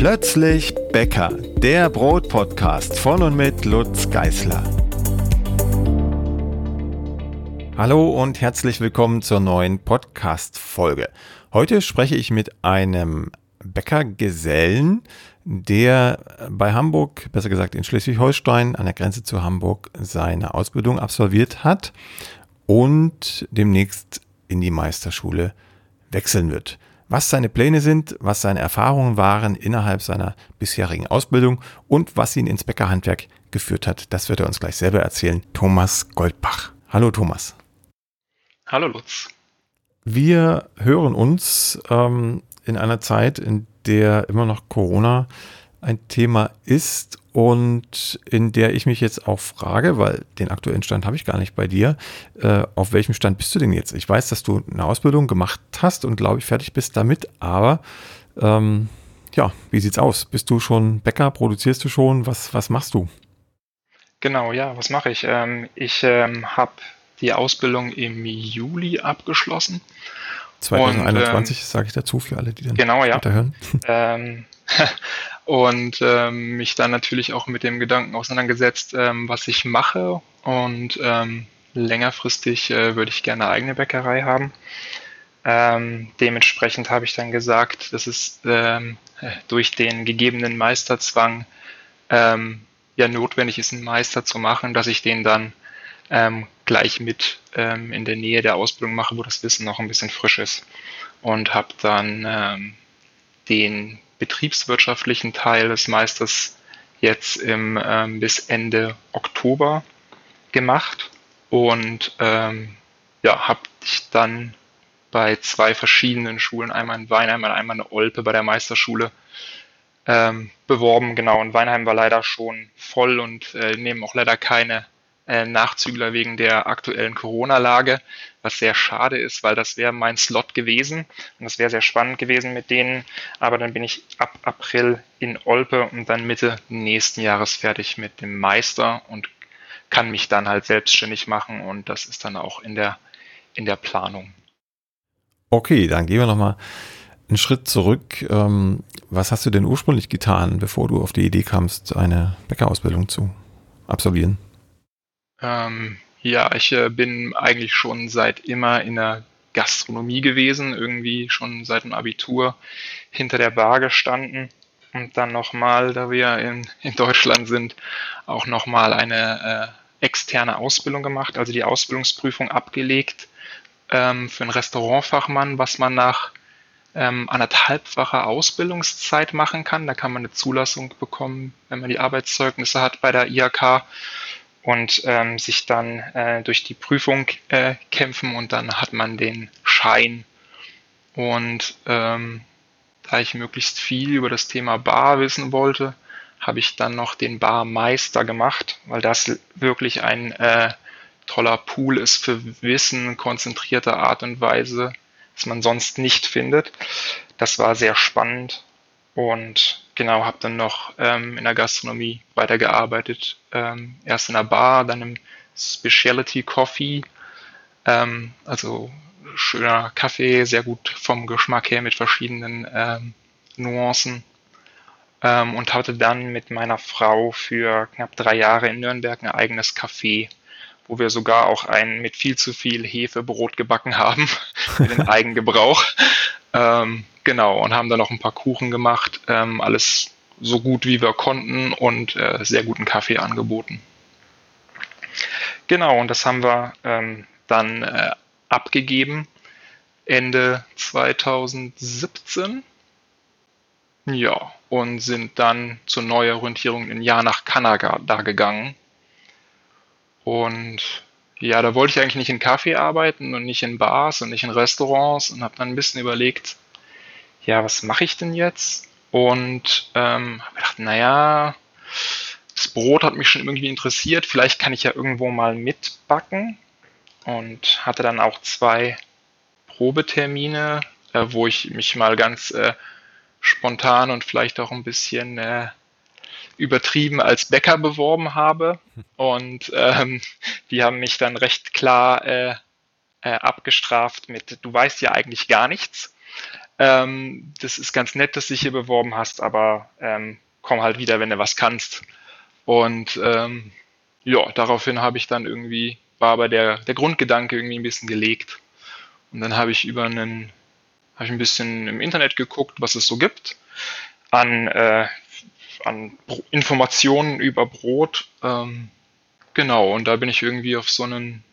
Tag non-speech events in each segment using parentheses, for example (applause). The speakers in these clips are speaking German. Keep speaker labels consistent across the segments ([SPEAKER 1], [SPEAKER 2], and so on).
[SPEAKER 1] Plötzlich Bäcker, der Brotpodcast von und mit Lutz Geißler. Hallo und herzlich willkommen zur neuen Podcast-Folge. Heute spreche ich mit einem Bäckergesellen, der bei Hamburg, besser gesagt in Schleswig-Holstein, an der Grenze zu Hamburg, seine Ausbildung absolviert hat und demnächst in die Meisterschule wechseln wird. Was seine Pläne sind, was seine Erfahrungen waren innerhalb seiner bisherigen Ausbildung und was ihn ins Bäckerhandwerk geführt hat, das wird er uns gleich selber erzählen. Thomas Goldbach. Hallo Thomas.
[SPEAKER 2] Hallo Lutz.
[SPEAKER 1] Wir hören uns ähm, in einer Zeit, in der immer noch Corona ein Thema ist und in der ich mich jetzt auch frage, weil den aktuellen Stand habe ich gar nicht bei dir, äh, auf welchem Stand bist du denn jetzt? Ich weiß, dass du eine Ausbildung gemacht hast und glaube ich fertig bist damit, aber ähm, ja, wie sieht's aus? Bist du schon Bäcker? Produzierst du schon? Was, was machst du?
[SPEAKER 2] Genau, ja, was mache ich? Ähm, ich ähm, habe die Ausbildung im Juli abgeschlossen.
[SPEAKER 1] 2021 ähm, sage ich dazu für alle, die dann
[SPEAKER 2] genau, ja. hören. Ähm, (laughs) und ähm, mich dann natürlich auch mit dem Gedanken auseinandergesetzt, ähm, was ich mache. Und ähm, längerfristig äh, würde ich gerne eine eigene Bäckerei haben. Ähm, dementsprechend habe ich dann gesagt, dass es ähm, durch den gegebenen Meisterzwang ähm, ja notwendig ist, einen Meister zu machen, dass ich den dann gleich mit in der Nähe der Ausbildung mache, wo das Wissen noch ein bisschen frisch ist. Und habe dann den betriebswirtschaftlichen Teil des Meisters jetzt im, ähm, bis Ende Oktober gemacht und ähm, ja, habe ich dann bei zwei verschiedenen Schulen, einmal in Weinheim und einmal in Olpe bei der Meisterschule ähm, beworben. Genau, und Weinheim war leider schon voll und äh, nehmen auch leider keine äh, Nachzügler wegen der aktuellen Corona-Lage, was sehr schade ist, weil das wäre mein Slot gewesen und das wäre sehr spannend gewesen mit denen. Aber dann bin ich ab April in Olpe und dann Mitte nächsten Jahres fertig mit dem Meister und kann mich dann halt selbstständig machen und das ist dann auch in der, in der Planung.
[SPEAKER 1] Okay, dann gehen wir nochmal einen Schritt zurück. Ähm, was hast du denn ursprünglich getan, bevor du auf die Idee kamst, eine Bäckerausbildung zu absolvieren?
[SPEAKER 2] Ähm, ja, ich äh, bin eigentlich schon seit immer in der Gastronomie gewesen, irgendwie schon seit dem Abitur hinter der Bar gestanden und dann nochmal, da wir in, in Deutschland sind, auch nochmal eine äh, externe Ausbildung gemacht, also die Ausbildungsprüfung abgelegt ähm, für einen Restaurantfachmann, was man nach ähm, anderthalbfacher Ausbildungszeit machen kann. Da kann man eine Zulassung bekommen, wenn man die Arbeitszeugnisse hat bei der IHK und ähm, sich dann äh, durch die Prüfung äh, kämpfen und dann hat man den Schein. Und ähm, da ich möglichst viel über das Thema Bar wissen wollte, habe ich dann noch den Barmeister gemacht, weil das wirklich ein äh, toller Pool ist für Wissen, konzentrierte Art und Weise, das man sonst nicht findet. Das war sehr spannend und genau, habe dann noch ähm, in der Gastronomie weitergearbeitet. Ähm, erst in der Bar, dann im Specialty Coffee. Ähm, also schöner Kaffee, sehr gut vom Geschmack her mit verschiedenen ähm, Nuancen. Ähm, und hatte dann mit meiner Frau für knapp drei Jahre in Nürnberg ein eigenes Café, wo wir sogar auch ein mit viel zu viel Hefe Brot gebacken haben (laughs) für den (laughs) Eigengebrauch. Genau, und haben dann noch ein paar Kuchen gemacht. Ähm, alles so gut wie wir konnten und äh, sehr guten Kaffee angeboten. Genau, und das haben wir ähm, dann äh, abgegeben Ende 2017. Ja, und sind dann zur Neuorientierung ein Jahr nach Kanada gegangen. Und ja, da wollte ich eigentlich nicht in Kaffee arbeiten und nicht in Bars und nicht in Restaurants und habe dann ein bisschen überlegt, ja, was mache ich denn jetzt? Und ähm, habe gedacht, naja, das Brot hat mich schon irgendwie interessiert, vielleicht kann ich ja irgendwo mal mitbacken und hatte dann auch zwei Probetermine, äh, wo ich mich mal ganz äh, spontan und vielleicht auch ein bisschen äh, übertrieben als Bäcker beworben habe. Und ähm, die haben mich dann recht klar äh, äh, abgestraft mit, du weißt ja eigentlich gar nichts. Ähm, das ist ganz nett, dass du dich hier beworben hast, aber ähm, komm halt wieder, wenn du was kannst. Und ähm, ja, daraufhin habe ich dann irgendwie, war aber der, der Grundgedanke irgendwie ein bisschen gelegt. Und dann habe ich über einen, habe ich ein bisschen im Internet geguckt, was es so gibt an, äh, an Informationen über Brot. Ähm, genau, und da bin ich irgendwie auf so, einen,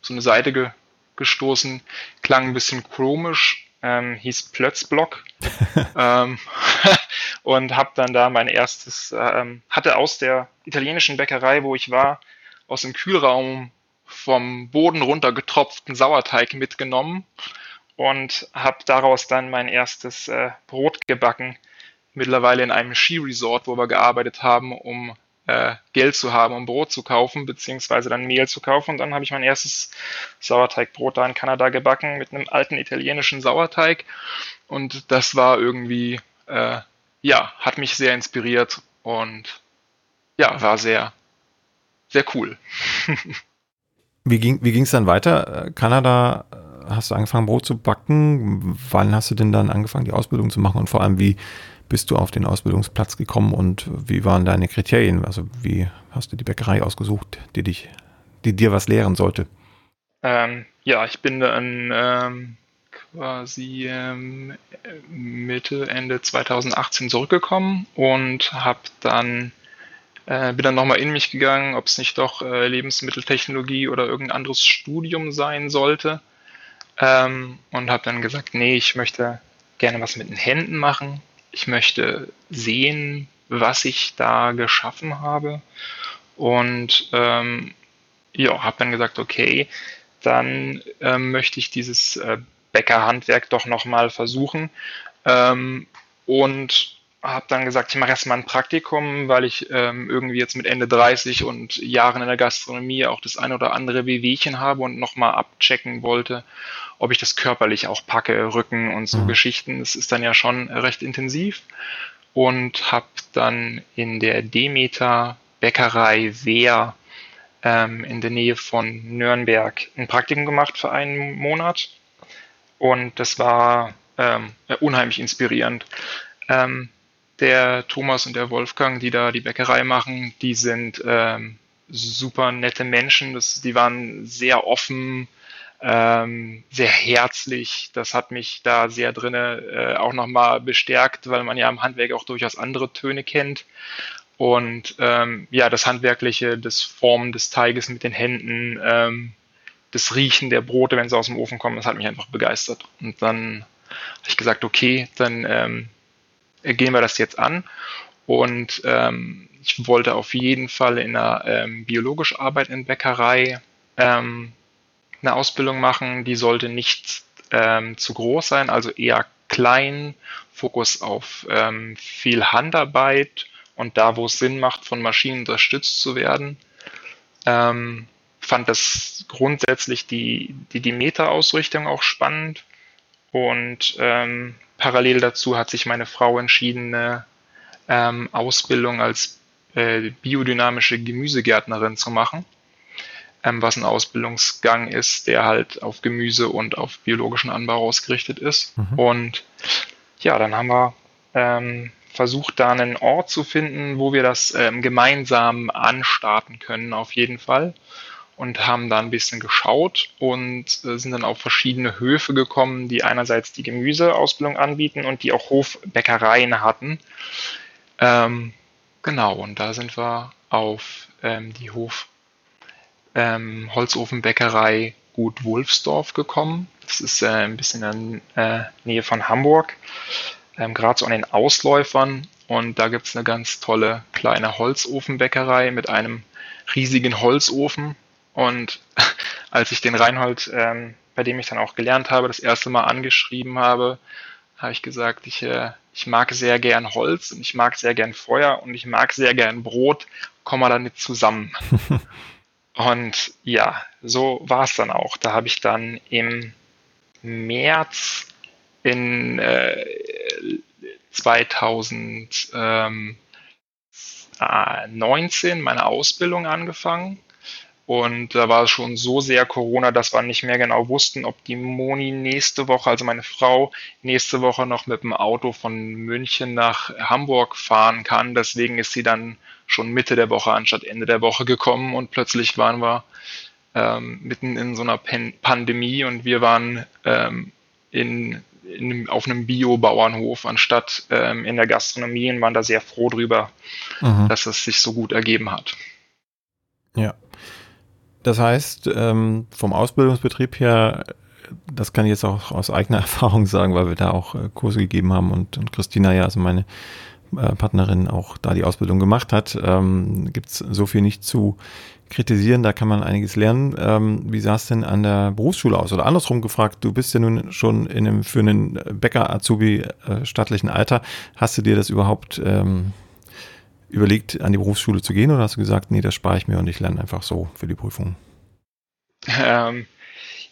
[SPEAKER 2] so eine Seite ge gestoßen, klang ein bisschen komisch, ähm, hieß Plötzblock. (laughs) Ähm, (laughs) und habe dann da mein erstes, ähm, hatte aus der italienischen Bäckerei, wo ich war, aus dem Kühlraum vom Boden runter getropften Sauerteig mitgenommen und habe daraus dann mein erstes äh, Brot gebacken, mittlerweile in einem Skiresort, wo wir gearbeitet haben, um äh, Geld zu haben, um Brot zu kaufen, beziehungsweise dann Mehl zu kaufen. Und dann habe ich mein erstes Sauerteigbrot da in Kanada gebacken mit einem alten italienischen Sauerteig. Und das war irgendwie, äh, ja, hat mich sehr inspiriert und ja, war sehr, sehr cool. (laughs)
[SPEAKER 1] wie ging wie es dann weiter? Äh, Kanada, äh, hast du angefangen Brot zu backen? Wann hast du denn dann angefangen, die Ausbildung zu machen? Und vor allem, wie, bist du auf den Ausbildungsplatz gekommen und wie waren deine Kriterien? Also wie hast du die Bäckerei ausgesucht, die dich, die dir was lehren sollte?
[SPEAKER 2] Ähm, ja, ich bin dann ähm, quasi ähm, Mitte, Ende 2018 zurückgekommen und habe dann äh, bin dann nochmal in mich gegangen, ob es nicht doch äh, Lebensmitteltechnologie oder irgendein anderes Studium sein sollte. Ähm, und habe dann gesagt, nee, ich möchte gerne was mit den Händen machen ich möchte sehen, was ich da geschaffen habe. Und ähm, ja, habe dann gesagt, okay, dann ähm, möchte ich dieses äh, Bäckerhandwerk doch nochmal versuchen. Ähm, und habe dann gesagt, ich mache erstmal ein Praktikum, weil ich ähm, irgendwie jetzt mit Ende 30 und Jahren in der Gastronomie auch das ein oder andere Wehwehchen habe und nochmal abchecken wollte, ob ich das körperlich auch packe, Rücken und so mhm. Geschichten. Das ist dann ja schon recht intensiv. Und habe dann in der Demeter Bäckerei Wehr ähm, in der Nähe von Nürnberg ein Praktikum gemacht für einen Monat. Und das war ähm, unheimlich inspirierend. Ähm, der Thomas und der Wolfgang, die da die Bäckerei machen, die sind ähm, super nette Menschen. Das, die waren sehr offen, ähm, sehr herzlich. Das hat mich da sehr drinne äh, auch nochmal bestärkt, weil man ja im Handwerk auch durchaus andere Töne kennt. Und ähm, ja, das Handwerkliche, das Formen des Teiges mit den Händen, ähm, das Riechen der Brote, wenn sie aus dem Ofen kommen, das hat mich einfach begeistert. Und dann habe ich gesagt, okay, dann ähm, gehen wir das jetzt an. Und ähm, ich wollte auf jeden Fall in einer ähm, biologisch arbeitenden Bäckerei ähm, eine Ausbildung machen. Die sollte nicht ähm, zu groß sein, also eher klein, Fokus auf ähm, viel Handarbeit und da, wo es Sinn macht, von Maschinen unterstützt zu werden. Ähm, fand das grundsätzlich die, die, die Meta-Ausrichtung auch spannend und ähm, parallel dazu hat sich meine Frau entschieden, eine ähm, Ausbildung als äh, biodynamische Gemüsegärtnerin zu machen ähm, was ein Ausbildungsgang ist, der halt auf Gemüse und auf biologischen Anbau ausgerichtet ist. Mhm. Und ja, dann haben wir ähm, versucht, da einen Ort zu finden, wo wir das ähm, gemeinsam anstarten können, auf jeden Fall. Und haben da ein bisschen geschaut und äh, sind dann auf verschiedene Höfe gekommen, die einerseits die Gemüseausbildung anbieten und die auch Hofbäckereien hatten. Ähm, genau, und da sind wir auf ähm, die Hof ähm, Holzofenbäckerei Gut Wolfsdorf gekommen. Das ist äh, ein bisschen in der äh, Nähe von Hamburg, ähm, gerade so an den Ausläufern. Und da gibt es eine ganz tolle kleine Holzofenbäckerei mit einem riesigen Holzofen. Und (laughs) als ich den Reinhold, ähm, bei dem ich dann auch gelernt habe, das erste Mal angeschrieben habe, habe ich gesagt, ich, äh, ich mag sehr gern Holz und ich mag sehr gern Feuer und ich mag sehr gern Brot. Kommen wir da nicht zusammen. (laughs) Und ja, so war es dann auch. Da habe ich dann im März in äh, 2019 meine Ausbildung angefangen Und da war es schon so sehr Corona, dass wir nicht mehr genau wussten, ob die Moni nächste Woche, also meine Frau, nächste Woche noch mit dem Auto von München nach Hamburg fahren kann. Deswegen ist sie dann schon Mitte der Woche anstatt Ende der Woche gekommen und plötzlich waren wir ähm, mitten in so einer Pan Pandemie und wir waren ähm, in, in, auf einem Bio-Bauernhof anstatt ähm, in der Gastronomie und waren da sehr froh drüber, mhm. dass es sich so gut ergeben hat.
[SPEAKER 1] Ja. Das heißt, ähm, vom Ausbildungsbetrieb her, das kann ich jetzt auch aus eigener (laughs) Erfahrung sagen, weil wir da auch äh, Kurse gegeben haben und, und Christina ja, also meine äh, Partnerin, auch da die Ausbildung gemacht hat, ähm, gibt es so viel nicht zu kritisieren, da kann man einiges lernen. Ähm, wie sah es denn an der Berufsschule aus? Oder andersrum gefragt, du bist ja nun schon in einem, für einen Bäcker-Azubi äh, staatlichen Alter. Hast du dir das überhaupt ähm, überlegt, an die Berufsschule zu gehen oder hast du gesagt, nee, das spare ich mir und ich lerne einfach so für die Prüfung?
[SPEAKER 2] Ähm,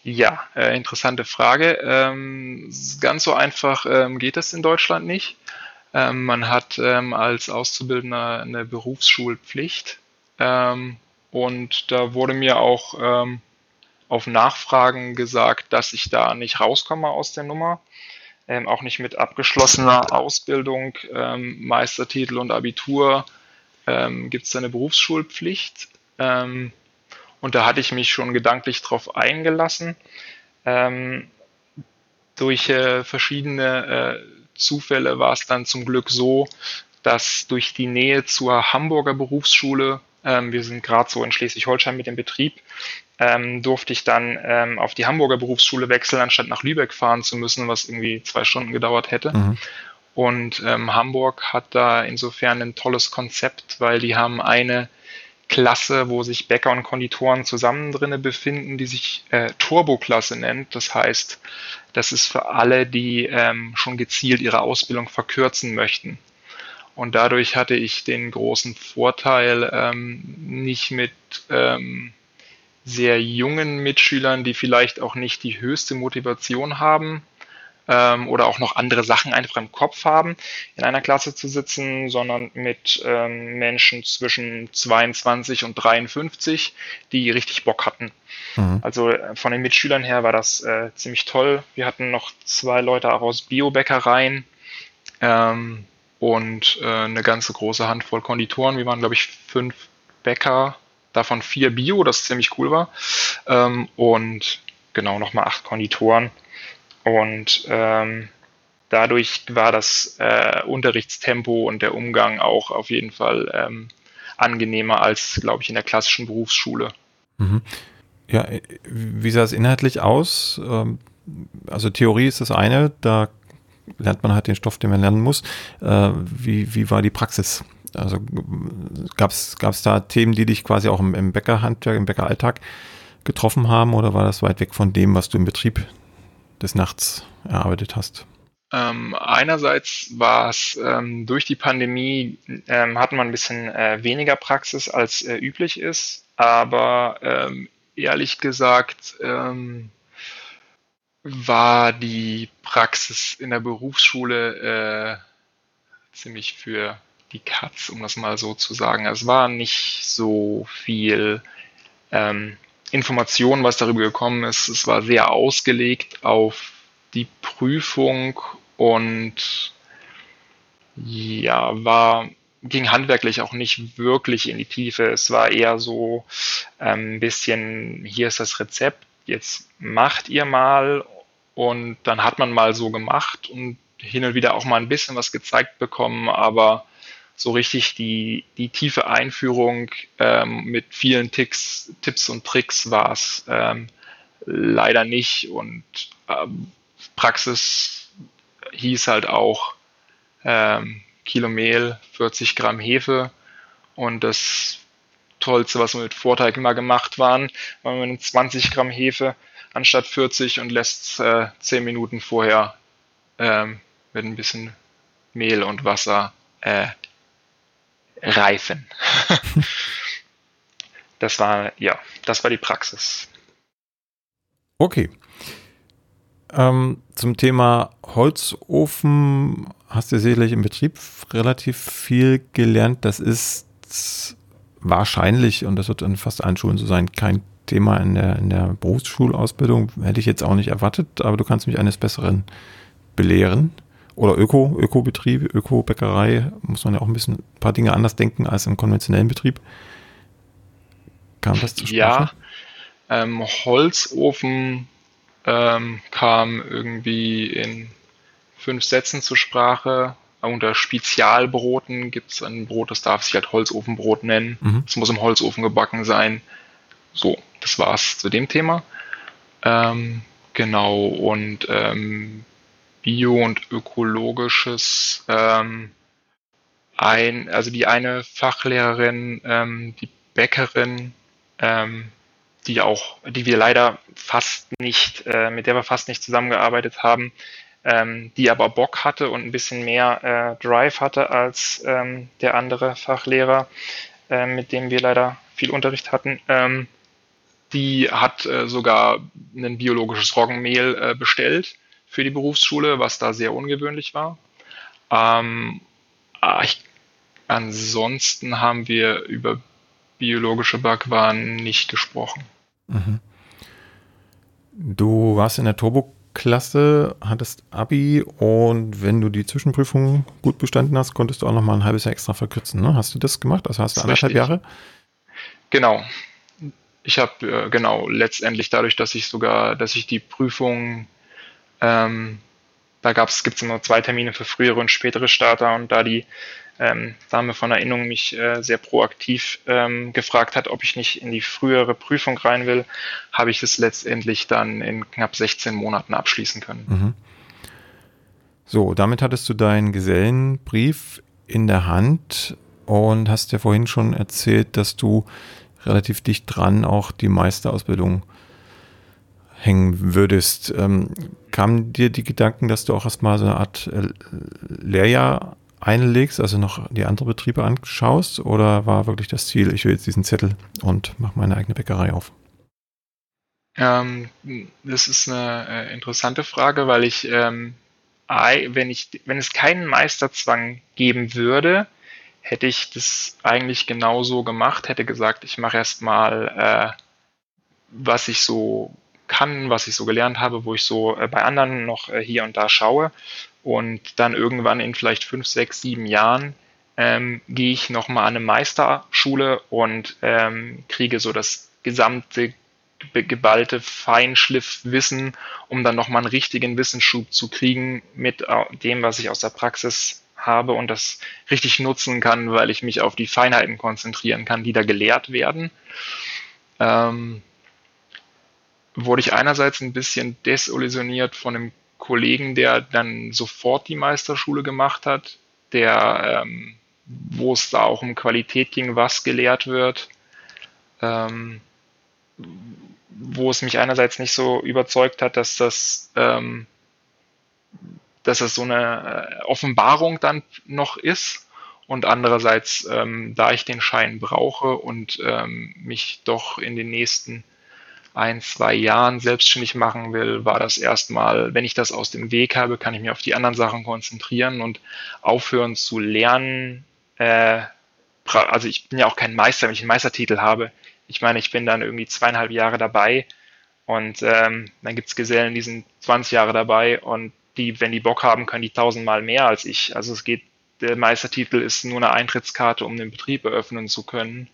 [SPEAKER 2] ja, äh, interessante Frage. Ähm, ganz so einfach ähm, geht es in Deutschland nicht. Ähm, man hat ähm, als Auszubildender eine Berufsschulpflicht ähm, und da wurde mir auch auf Nachfragen gesagt, dass ich da nicht rauskomme aus der Nummer ähm, auch nicht mit abgeschlossener Ausbildung, ähm, Meistertitel und Abitur ähm, gibt es eine Berufsschulpflicht. Ähm, und da hatte ich mich schon gedanklich drauf eingelassen. Ähm, durch äh, verschiedene äh, Zufälle war es dann zum Glück so, dass durch die Nähe zur Hamburger Berufsschule, ähm, wir sind gerade so in Schleswig-Holstein mit dem Betrieb, ähm, durfte ich dann ähm, auf die Hamburger Berufsschule wechseln, anstatt nach Lübeck fahren zu müssen, was irgendwie zwei Stunden gedauert hätte. Mhm. Und ähm, Hamburg hat da insofern ein tolles Konzept, weil die haben eine Klasse, wo sich Bäcker und Konditoren zusammen drinne befinden, die sich äh, Turbo-Klasse nennt. Das heißt, das ist für alle, die ähm, schon gezielt ihre Ausbildung verkürzen möchten. Und dadurch hatte ich den großen Vorteil, ähm, nicht mit ähm, sehr jungen Mitschülern, die vielleicht auch nicht die höchste Motivation haben ähm, oder auch noch andere Sachen einfach im Kopf haben, in einer Klasse zu sitzen, sondern mit ähm, Menschen zwischen 22 und 53, die richtig Bock hatten. Mhm. Also äh, von den Mitschülern her war das äh, ziemlich toll. Wir hatten noch zwei Leute auch aus Biobäckereien. Ähm, und äh, eine ganze große Handvoll Konditoren. Wir waren, glaube ich, fünf Bäcker davon vier Bio, das ziemlich cool war. Ähm, und genau nochmal acht Konditoren. Und ähm, dadurch war das äh, Unterrichtstempo und der Umgang auch auf jeden Fall ähm, angenehmer als, glaube ich, in der klassischen Berufsschule.
[SPEAKER 1] Mhm. Ja, wie sah es inhaltlich aus? Ähm, also Theorie ist das eine, da lernt man halt den Stoff, den man lernen muss. Äh, wie, wie war die Praxis? Also gab es da Themen, die dich quasi auch im, im Bäckerhandwerk, im Bäckeralltag getroffen haben oder war das weit weg von dem, was du im Betrieb des Nachts erarbeitet hast?
[SPEAKER 2] Ähm, einerseits war es ähm, durch die Pandemie ähm, hat man ein bisschen äh, weniger Praxis als äh, üblich ist, aber ähm, ehrlich gesagt ähm, war die Praxis in der Berufsschule äh, ziemlich für die Katz, um das mal so zu sagen. Es war nicht so viel ähm, Information, was darüber gekommen ist. Es war sehr ausgelegt auf die Prüfung und ja, war ging handwerklich auch nicht wirklich in die Tiefe. Es war eher so ähm, ein bisschen, hier ist das Rezept, jetzt macht ihr mal und dann hat man mal so gemacht und hin und wieder auch mal ein bisschen was gezeigt bekommen, aber so richtig die, die tiefe Einführung ähm, mit vielen Ticks, Tipps und Tricks war es ähm, leider nicht. Und ähm, Praxis hieß halt auch ähm, Kilo Mehl, 40 Gramm Hefe. Und das Tollste, was wir mit Vorteig immer gemacht waren, war mit 20 Gramm Hefe anstatt 40 und lässt äh, 10 Minuten vorher ähm, mit ein bisschen Mehl und Wasser äh, reifen. (laughs) das war, ja, das war die Praxis.
[SPEAKER 1] Okay. Ähm, zum Thema Holzofen hast du sicherlich im Betrieb relativ viel gelernt. Das ist wahrscheinlich, und das wird in fast allen Schulen so sein, kein Thema in der, in der Berufsschulausbildung. Hätte ich jetzt auch nicht erwartet, aber du kannst mich eines Besseren belehren. Oder Öko, Ökobetrieb, Ökobäckerei, muss man ja auch ein bisschen ein paar Dinge anders denken als im konventionellen Betrieb.
[SPEAKER 2] Kam das zu Sprache? Ja, ähm, Holzofen ähm, kam irgendwie in fünf Sätzen zur Sprache. Unter Spezialbroten gibt es ein Brot, das darf sich halt Holzofenbrot nennen. Mhm. Es muss im Holzofen gebacken sein. So, das war's zu dem Thema. Ähm, genau, und ähm, Bio und ökologisches, ähm, ein, also die eine Fachlehrerin, ähm, die Bäckerin, ähm, die auch, die wir leider fast nicht, äh, mit der wir fast nicht zusammengearbeitet haben, ähm, die aber Bock hatte und ein bisschen mehr äh, Drive hatte als ähm, der andere Fachlehrer, äh, mit dem wir leider viel Unterricht hatten. Ähm, die hat äh, sogar ein biologisches Roggenmehl äh, bestellt für die Berufsschule, was da sehr ungewöhnlich war. Ähm, ah, ich, ansonsten haben wir über biologische Backwaren nicht gesprochen. Mhm.
[SPEAKER 1] Du warst in der Turbo-Klasse, hattest Abi und wenn du die Zwischenprüfung gut bestanden hast, konntest du auch noch mal ein halbes Jahr extra verkürzen. Ne? Hast du das gemacht? Also hast du anderthalb Jahre?
[SPEAKER 2] Genau. Ich habe äh, genau letztendlich dadurch, dass ich sogar, dass ich die Prüfung ähm, da gibt es immer zwei Termine für frühere und spätere Starter und da die ähm, Dame von Erinnerung mich äh, sehr proaktiv ähm, gefragt hat, ob ich nicht in die frühere Prüfung rein will, habe ich es letztendlich dann in knapp 16 Monaten abschließen können. Mhm.
[SPEAKER 1] So, damit hattest du deinen Gesellenbrief in der Hand und hast ja vorhin schon erzählt, dass du relativ dicht dran auch die Meisterausbildung hängen würdest. Ähm, kamen dir die Gedanken, dass du auch erstmal so eine Art äh, Lehrjahr einlegst, also noch die anderen Betriebe anschaust? Oder war wirklich das Ziel, ich will jetzt diesen Zettel und mache meine eigene Bäckerei auf?
[SPEAKER 2] Ähm, das ist eine äh, interessante Frage, weil ich, ähm, wenn ich, wenn es keinen Meisterzwang geben würde, hätte ich das eigentlich genauso gemacht, hätte gesagt, ich mache erstmal, äh, was ich so kann, was ich so gelernt habe, wo ich so äh, bei anderen noch äh, hier und da schaue. Und dann irgendwann in vielleicht fünf, sechs, sieben Jahren ähm, gehe ich nochmal an eine Meisterschule und ähm, kriege so das gesamte geballte Feinschliffwissen, um dann nochmal einen richtigen Wissensschub zu kriegen mit äh, dem, was ich aus der Praxis habe und das richtig nutzen kann, weil ich mich auf die Feinheiten konzentrieren kann, die da gelehrt werden. Ähm, wurde ich einerseits ein bisschen desillusioniert von einem Kollegen, der dann sofort die Meisterschule gemacht hat, der, ähm, wo es da auch um Qualität ging, was gelehrt wird, ähm, wo es mich einerseits nicht so überzeugt hat, dass das, ähm, dass das so eine äh, Offenbarung dann noch ist und andererseits, ähm, da ich den Schein brauche und ähm, mich doch in den nächsten ein, zwei Jahren selbstständig machen will, war das erstmal, wenn ich das aus dem Weg habe, kann ich mich auf die anderen Sachen konzentrieren und aufhören zu lernen. Äh, also ich bin ja auch kein Meister, wenn ich einen Meistertitel habe. Ich meine, ich bin dann irgendwie zweieinhalb Jahre dabei und ähm, dann gibt's Gesellen, die sind 20 Jahre dabei und die, wenn die Bock haben, können die tausendmal mehr als ich. Also es geht, der Meistertitel ist nur eine Eintrittskarte, um den Betrieb eröffnen zu können.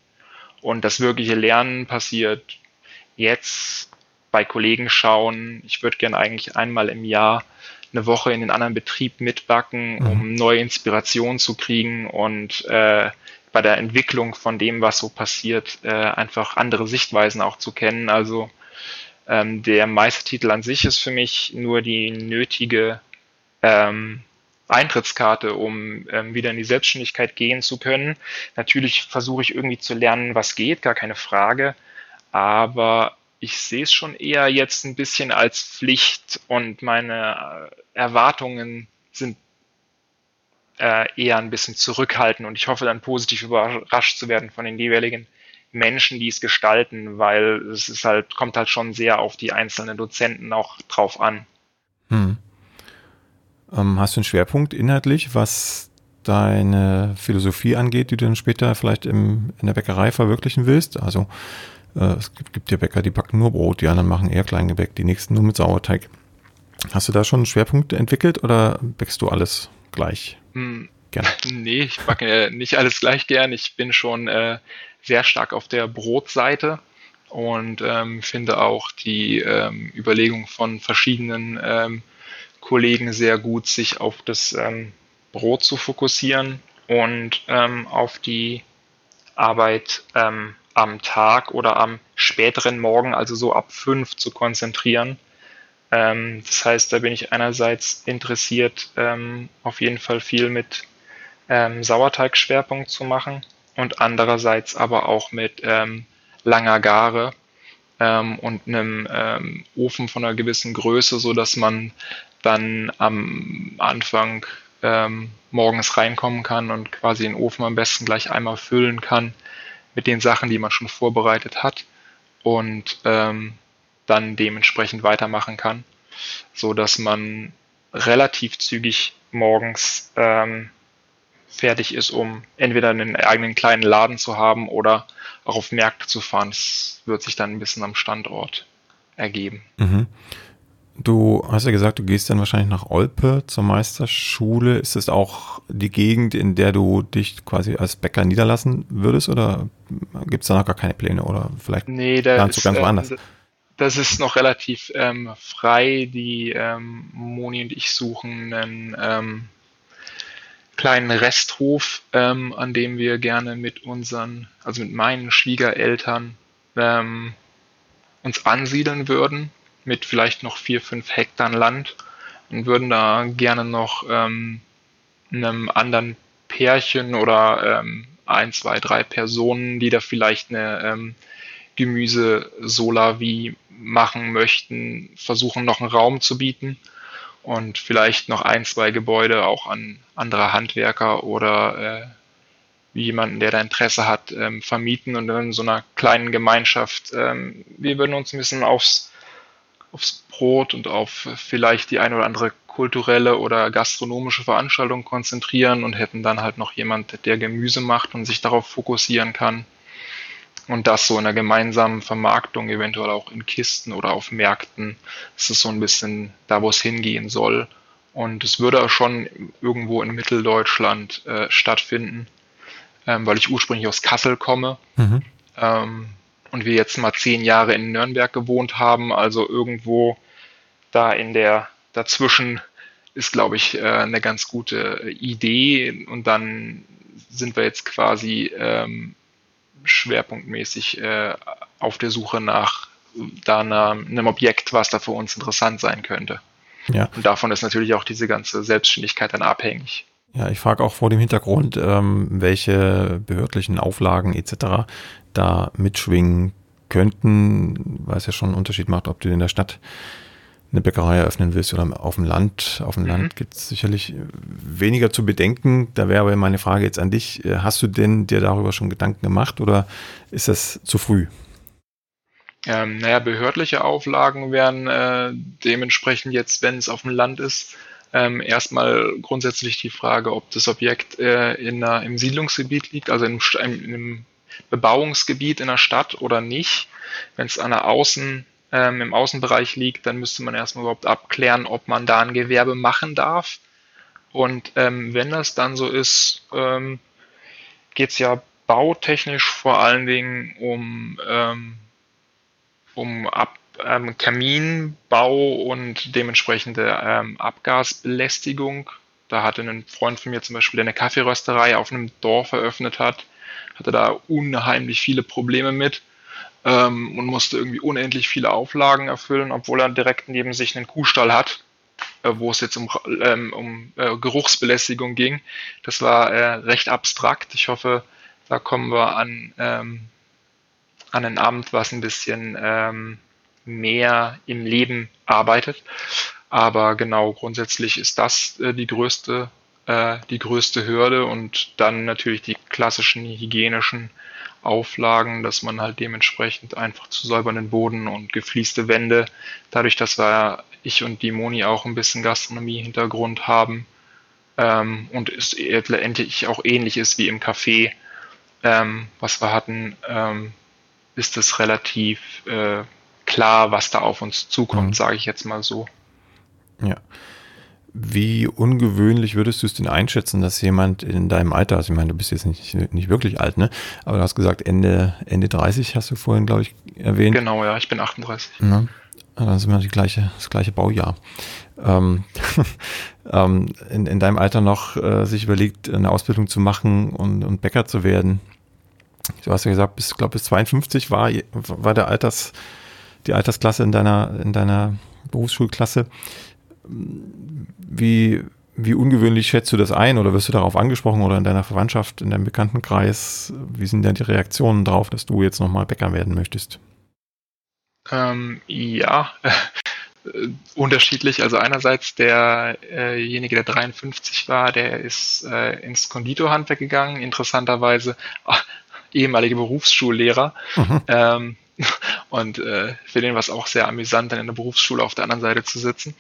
[SPEAKER 2] Und das wirkliche Lernen passiert jetzt bei Kollegen schauen. Ich würde gerne eigentlich einmal im Jahr eine Woche in den anderen Betrieb mitbacken, mhm. um neue Inspirationen zu kriegen und äh, bei der Entwicklung von dem, was so passiert, äh, einfach andere Sichtweisen auch zu kennen. Also ähm, der Meistertitel an sich ist für mich nur die nötige ähm, Eintrittskarte, um ähm, wieder in die Selbstständigkeit gehen zu können. Natürlich versuche ich irgendwie zu lernen, was geht, gar keine Frage aber ich sehe es schon eher jetzt ein bisschen als Pflicht und meine äh, Erwartungen sind äh, eher ein bisschen zurückhaltend und ich hoffe dann positiv überrascht zu werden von den jeweiligen Menschen, die es gestalten, weil es ist halt, kommt halt schon sehr auf die einzelnen Dozenten auch drauf an. Hm.
[SPEAKER 1] Ähm, hast du einen Schwerpunkt inhaltlich, was deine Philosophie angeht, die du dann später vielleicht im, in der Bäckerei verwirklichen willst. Also es gibt, gibt ja Bäcker, die backen nur Brot, die anderen machen eher Kleingebäck, die nächsten nur mit Sauerteig. Hast du da schon einen Schwerpunkt entwickelt oder bäckst du alles gleich?
[SPEAKER 2] Hm, gern? (laughs) Nee, ich backe nicht alles gleich gern. Ich bin schon äh, sehr stark auf der Brotseite und ähm, finde auch die ähm, Überlegung von verschiedenen ähm, Kollegen sehr gut, sich auf das ähm, Brot zu fokussieren und ähm, auf die Arbeit ähm, am Tag oder am späteren Morgen, also so ab fünf, zu konzentrieren. Ähm, das heißt, da bin ich einerseits interessiert, ähm, auf jeden Fall viel mit ähm, Sauerteigschwerpunkt zu machen und andererseits aber auch mit ähm, langer Gare ähm, und einem ähm, Ofen von einer gewissen Größe, so dass man dann am Anfang morgens reinkommen kann und quasi den Ofen am besten gleich einmal füllen kann mit den Sachen, die man schon vorbereitet hat und ähm, dann dementsprechend weitermachen kann, so dass man relativ zügig morgens ähm, fertig ist, um entweder einen eigenen kleinen Laden zu haben oder auch auf Märkte zu fahren. Das wird sich dann ein bisschen am Standort ergeben.
[SPEAKER 1] Mhm. Du hast ja gesagt, du gehst dann wahrscheinlich nach Olpe zur Meisterschule. Ist das auch die Gegend, in der du dich quasi als Bäcker niederlassen würdest oder gibt es da noch gar keine Pläne oder vielleicht
[SPEAKER 2] nee, da ist, du ganz woanders? Ähm, das ist noch relativ ähm, frei. Die ähm, Moni und ich suchen einen ähm, kleinen Resthof, ähm, an dem wir gerne mit unseren, also mit meinen Schwiegereltern ähm, uns ansiedeln würden mit vielleicht noch vier, fünf Hektar Land und würden da gerne noch ähm, einem anderen Pärchen oder ähm, ein, zwei, drei Personen, die da vielleicht eine ähm, Gemüse-Solar-Wie machen möchten, versuchen noch einen Raum zu bieten und vielleicht noch ein, zwei Gebäude auch an andere Handwerker oder äh, jemanden, der da Interesse hat, ähm, vermieten und in so einer kleinen Gemeinschaft. Ähm, wir würden uns ein bisschen aufs aufs Brot und auf vielleicht die eine oder andere kulturelle oder gastronomische Veranstaltung konzentrieren und hätten dann halt noch jemand, der Gemüse macht und sich darauf fokussieren kann. Und das so in einer gemeinsamen Vermarktung, eventuell auch in Kisten oder auf Märkten. Das ist so ein bisschen da, wo es hingehen soll. Und es würde auch schon irgendwo in Mitteldeutschland äh, stattfinden, ähm, weil ich ursprünglich aus Kassel komme. Mhm. Ähm, und wir jetzt mal zehn Jahre in Nürnberg gewohnt haben, also irgendwo da in der dazwischen ist, glaube ich, äh, eine ganz gute Idee. Und dann sind wir jetzt quasi ähm, schwerpunktmäßig äh, auf der Suche nach da einer, einem Objekt, was da für uns interessant sein könnte. Ja. Und davon ist natürlich auch diese ganze Selbstständigkeit dann abhängig.
[SPEAKER 1] Ja, ich frage auch vor dem Hintergrund, ähm, welche behördlichen Auflagen etc. da mitschwingen könnten, weil es ja schon einen Unterschied macht, ob du in der Stadt eine Bäckerei eröffnen willst oder auf dem Land. Auf dem mhm. Land gibt es sicherlich weniger zu bedenken. Da wäre aber meine Frage jetzt an dich. Hast du denn dir darüber schon Gedanken gemacht oder ist das zu früh?
[SPEAKER 2] Ähm, naja, behördliche Auflagen wären äh, dementsprechend jetzt, wenn es auf dem Land ist, ähm, erstmal grundsätzlich die Frage, ob das Objekt äh, in einer, im Siedlungsgebiet liegt, also in, in, in einem Bebauungsgebiet in der Stadt oder nicht. Wenn es an der Außen, ähm, im Außenbereich liegt, dann müsste man erstmal überhaupt abklären, ob man da ein Gewerbe machen darf. Und ähm, wenn das dann so ist, ähm, geht es ja bautechnisch vor allen Dingen um, ähm, um Ab ähm, Kaminbau und dementsprechende ähm, Abgasbelästigung. Da hatte ein Freund von mir zum Beispiel, der eine Kaffeerösterei auf einem Dorf eröffnet hat, hatte da unheimlich viele Probleme mit ähm, und musste irgendwie unendlich viele Auflagen erfüllen, obwohl er direkt neben sich einen Kuhstall hat, äh, wo es jetzt um, ähm, um äh, Geruchsbelästigung ging. Das war äh, recht abstrakt. Ich hoffe, da kommen wir an, ähm, an ein Amt, was ein bisschen ähm, mehr im Leben arbeitet. Aber genau, grundsätzlich ist das äh, die größte, äh, die größte Hürde und dann natürlich die klassischen hygienischen Auflagen, dass man halt dementsprechend einfach zu säubernden Boden und gefließte Wände, dadurch, dass wir ich und die Moni auch ein bisschen Gastronomie-Hintergrund haben, ähm, und es letztendlich auch ähnlich ist wie im Café, ähm, was wir hatten, ähm, ist es relativ äh, klar, was da auf uns zukommt, mhm. sage ich jetzt mal so.
[SPEAKER 1] Ja. Wie ungewöhnlich würdest du es denn einschätzen, dass jemand in deinem Alter, also ich meine, du bist jetzt nicht, nicht wirklich alt, ne? Aber du hast gesagt, Ende, Ende 30 hast du vorhin, glaube ich, erwähnt.
[SPEAKER 2] Genau, ja, ich bin 38.
[SPEAKER 1] Ja. Dann sind wir die gleiche, das gleiche Baujahr. Ähm, (laughs) ähm, in, in deinem Alter noch äh, sich überlegt, eine Ausbildung zu machen und, und Bäcker zu werden. Du hast ja gesagt, bis, glaube bis 52 war, war der Alters, die Altersklasse in deiner, in deiner Berufsschulklasse. Wie, wie ungewöhnlich schätzt du das ein oder wirst du darauf angesprochen oder in deiner Verwandtschaft, in deinem Bekanntenkreis? Wie sind denn die Reaktionen darauf, dass du jetzt nochmal Bäcker werden möchtest?
[SPEAKER 2] Ähm, ja, (laughs) unterschiedlich. Also einerseits derjenige, der 53 war, der ist äh, ins Konditorhandwerk gegangen, interessanterweise ach, ehemalige Berufsschullehrer. Mhm. Ähm, und äh, für den war es auch sehr amüsant, dann in der Berufsschule auf der anderen Seite zu sitzen.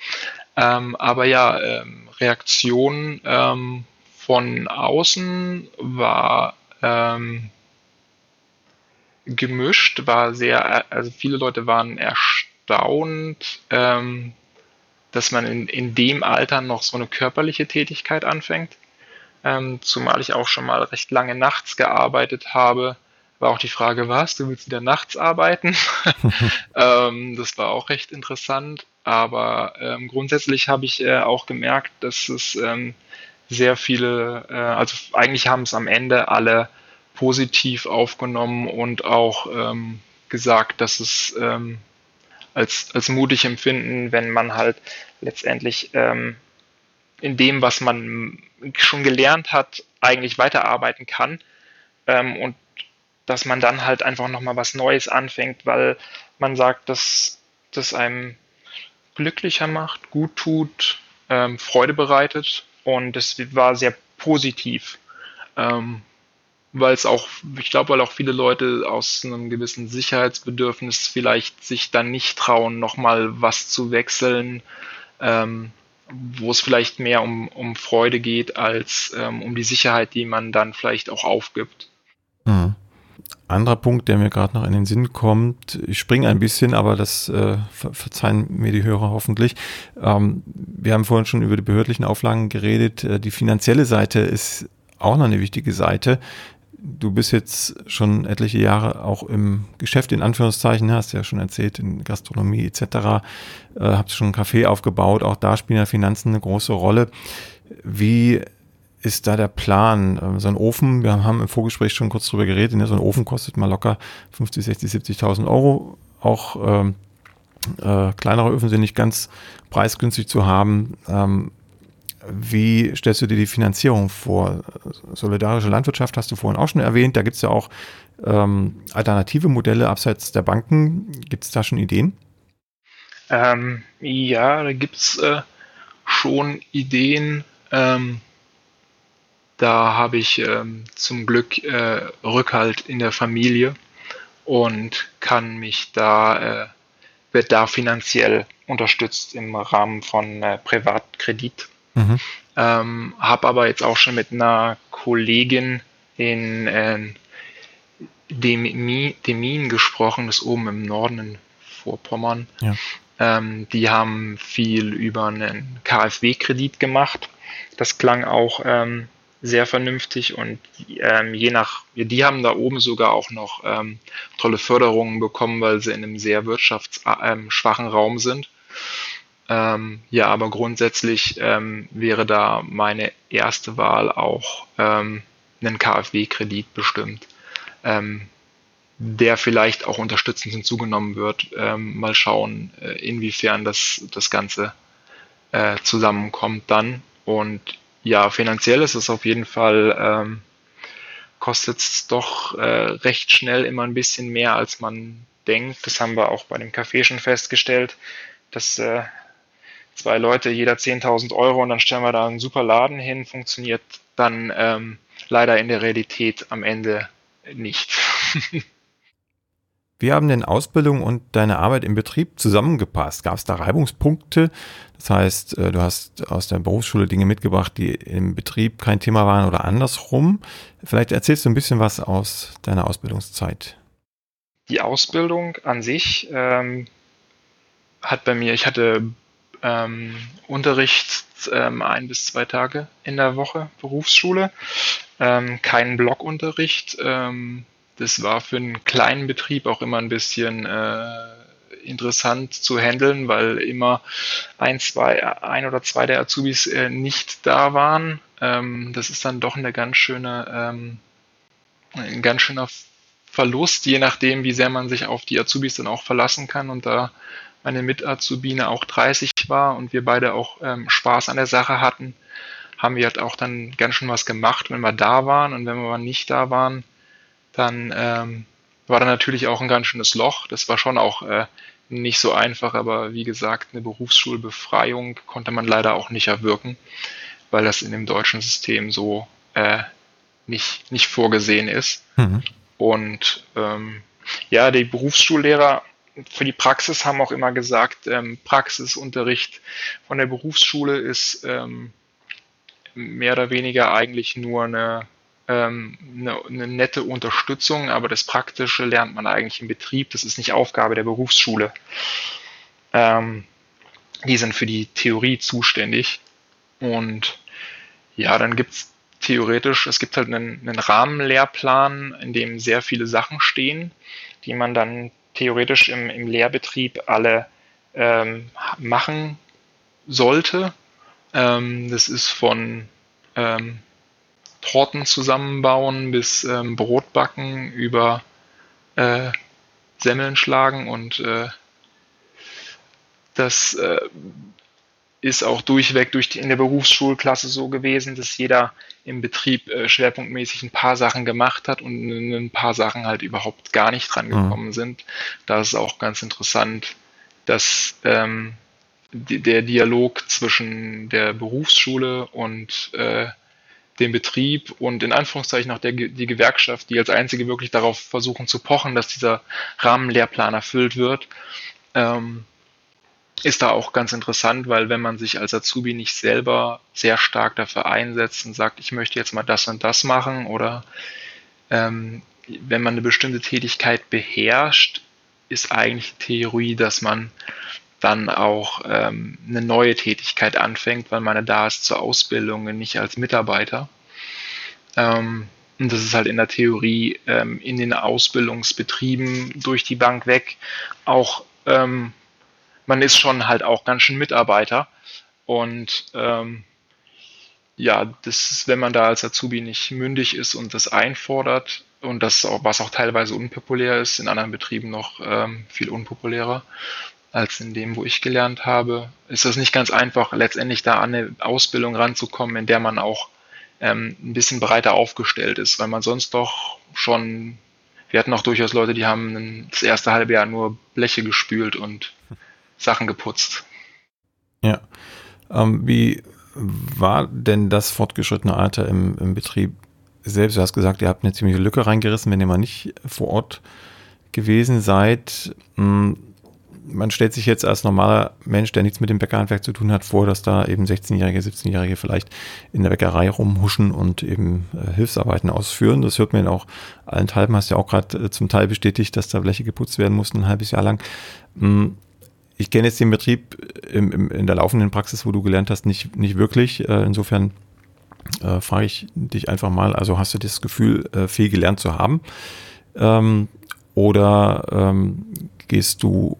[SPEAKER 2] Ähm, aber ja, ähm, Reaktion ähm, von außen war ähm, gemischt, war sehr, also viele Leute waren erstaunt, ähm, dass man in, in dem Alter noch so eine körperliche Tätigkeit anfängt. Ähm, zumal ich auch schon mal recht lange nachts gearbeitet habe war auch die Frage, was, du willst wieder nachts arbeiten? (laughs) ähm, das war auch recht interessant. Aber ähm, grundsätzlich habe ich äh, auch gemerkt, dass es ähm, sehr viele, äh, also eigentlich haben es am Ende alle positiv aufgenommen und auch ähm, gesagt, dass es ähm, als, als mutig empfinden, wenn man halt letztendlich ähm, in dem, was man schon gelernt hat, eigentlich weiterarbeiten kann ähm, und dass man dann halt einfach nochmal was Neues anfängt, weil man sagt, dass das einem glücklicher macht, gut tut, ähm, Freude bereitet und es war sehr positiv, ähm, weil es auch, ich glaube, weil auch viele Leute aus einem gewissen Sicherheitsbedürfnis vielleicht sich dann nicht trauen, nochmal was zu wechseln, ähm, wo es vielleicht mehr um, um Freude geht als ähm, um die Sicherheit, die man dann vielleicht auch aufgibt.
[SPEAKER 1] Mhm anderer Punkt, der mir gerade noch in den Sinn kommt, ich springe ein bisschen, aber das äh, ver verzeihen mir die Hörer hoffentlich. Ähm, wir haben vorhin schon über die behördlichen Auflagen geredet. Äh, die finanzielle Seite ist auch noch eine wichtige Seite. Du bist jetzt schon etliche Jahre auch im Geschäft, in Anführungszeichen, hast ja schon erzählt, in Gastronomie etc. Äh, habt schon ein Café aufgebaut, auch da spielen ja Finanzen eine große Rolle. Wie ist da der Plan? Ähm, so ein Ofen, wir haben im Vorgespräch schon kurz drüber geredet, ne? so ein Ofen kostet mal locker 50, 60, 70.000 Euro. Auch ähm, äh, kleinere Öfen sind nicht ganz preisgünstig zu haben. Ähm, wie stellst du dir die Finanzierung vor? Solidarische Landwirtschaft hast du vorhin auch schon erwähnt. Da gibt es ja auch ähm, alternative Modelle abseits der Banken. Gibt es da schon Ideen?
[SPEAKER 2] Ähm, ja, da gibt es äh, schon Ideen. Ähm, da habe ich ähm, zum Glück äh, Rückhalt in der Familie und kann mich da, äh, wird da finanziell unterstützt im Rahmen von äh, Privatkredit. Mhm. Ähm, habe aber jetzt auch schon mit einer Kollegin in äh, Demin, Demin gesprochen, das ist oben im Norden in Vorpommern. Ja. Ähm, die haben viel über einen KfW-Kredit gemacht. Das klang auch ähm, sehr vernünftig und ähm, je nach, die haben da oben sogar auch noch ähm, tolle Förderungen bekommen, weil sie in einem sehr wirtschaftsschwachen ähm, Raum sind. Ähm, ja, aber grundsätzlich ähm, wäre da meine erste Wahl auch ähm, einen KfW-Kredit bestimmt, der vielleicht auch unterstützend hinzugenommen wird. mal schauen, äh, inwiefern das, das Ganze äh, zusammenkommt dann. Und ja, finanziell ist es auf jeden Fall, ähm, kostet es doch äh, recht schnell immer ein bisschen mehr, als man denkt. Das haben wir auch bei dem Café schon festgestellt, dass äh, zwei Leute jeder 10.000 Euro und dann stellen wir da einen super Laden hin, funktioniert dann ähm, leider in der Realität am Ende nicht. (laughs)
[SPEAKER 1] wie haben denn Ausbildung und deine Arbeit im Betrieb zusammengepasst? Gab es da Reibungspunkte? Das heißt, äh, du hast aus der Berufsschule Dinge mitgebracht, die im Betrieb kein Thema waren oder andersrum. Vielleicht erzählst du ein bisschen was aus deiner Ausbildungszeit.
[SPEAKER 2] Die Ausbildung an sich ähm, hat bei mir, ich hatte ähm, Unterricht ähm, ein bis zwei Tage in der Woche, Berufsschule, ähm, keinen Blockunterricht. Das war für einen kleinen Betrieb auch immer ein bisschen äh, interessant zu handeln, weil immer ein, zwei, ein oder zwei der Azubis äh, nicht da waren. Ähm, das ist dann doch eine ganz schöne, ähm, ein ganz schöner Verlust, je nachdem, wie sehr man sich auf die Azubis dann auch verlassen kann. Und da meine Mit-Azubine auch 30 war und wir beide auch ähm, Spaß an der Sache hatten, haben wir halt auch dann ganz schön was gemacht, wenn wir da waren. Und wenn wir nicht da waren, dann ähm, war da natürlich auch ein ganz schönes Loch. Das war schon auch äh, nicht so einfach, aber wie gesagt, eine Berufsschulbefreiung konnte man leider auch nicht erwirken, weil das in dem deutschen System so äh, nicht, nicht vorgesehen ist. Mhm. Und ähm, ja, die Berufsschullehrer für die Praxis haben auch immer gesagt, ähm, Praxisunterricht von der Berufsschule ist ähm, mehr oder weniger eigentlich nur eine ähm, eine, eine nette Unterstützung, aber das Praktische lernt man eigentlich im Betrieb. Das ist nicht Aufgabe der Berufsschule. Ähm, die sind für die Theorie zuständig. Und ja, dann gibt es theoretisch, es gibt halt einen, einen Rahmenlehrplan, in dem sehr viele Sachen stehen, die man dann theoretisch im, im Lehrbetrieb alle ähm, machen sollte. Ähm, das ist von ähm, Torten zusammenbauen bis ähm, Brot backen über äh, Semmeln schlagen und äh, das äh, ist auch durchweg durch die, in der Berufsschulklasse so gewesen, dass jeder im Betrieb äh, schwerpunktmäßig ein paar Sachen gemacht hat und ein paar Sachen halt überhaupt gar nicht dran mhm. gekommen mhm. sind. Da ist auch ganz interessant, dass ähm, die, der Dialog zwischen der Berufsschule und äh, den Betrieb und in Anführungszeichen auch der, die Gewerkschaft, die als einzige wirklich darauf versuchen zu pochen, dass dieser Rahmenlehrplan erfüllt wird, ähm, ist da auch ganz interessant, weil wenn man sich als Azubi nicht selber sehr stark dafür einsetzt und sagt, ich möchte jetzt mal das und das machen oder ähm, wenn man eine bestimmte Tätigkeit beherrscht, ist eigentlich Theorie, dass man dann auch ähm, eine neue Tätigkeit anfängt, weil man da ist zur Ausbildung und nicht als Mitarbeiter. Ähm, und das ist halt in der Theorie ähm, in den Ausbildungsbetrieben durch die Bank weg auch, ähm, man ist schon halt auch ganz schön Mitarbeiter. Und ähm, ja, das ist, wenn man da als Azubi nicht mündig ist und das einfordert, und das was auch teilweise unpopulär ist, in anderen Betrieben noch ähm, viel unpopulärer, als in dem, wo ich gelernt habe, ist das nicht ganz einfach, letztendlich da an eine Ausbildung ranzukommen, in der man auch ähm, ein bisschen breiter aufgestellt ist, weil man sonst doch schon, wir hatten auch durchaus Leute, die haben das erste halbe Jahr nur Bleche gespült und Sachen geputzt.
[SPEAKER 1] Ja. Ähm, wie war denn das fortgeschrittene Alter im, im Betrieb selbst? Du hast gesagt, ihr habt eine ziemliche Lücke reingerissen, wenn ihr mal nicht vor Ort gewesen seid. Hm, man stellt sich jetzt als normaler Mensch, der nichts mit dem Bäckerhandwerk zu tun hat, vor, dass da eben 16-Jährige, 17-Jährige vielleicht in der Bäckerei rumhuschen und eben äh, Hilfsarbeiten ausführen. Das hört man auch allenthalben, hast ja auch gerade äh, zum Teil bestätigt, dass da Bleche geputzt werden mussten, ein halbes Jahr lang. Ähm, ich kenne jetzt den Betrieb im, im, in der laufenden Praxis, wo du gelernt hast, nicht, nicht wirklich. Äh, insofern äh, frage ich dich einfach mal, also hast du das Gefühl, äh, viel gelernt zu haben? Ähm, oder ähm, gehst du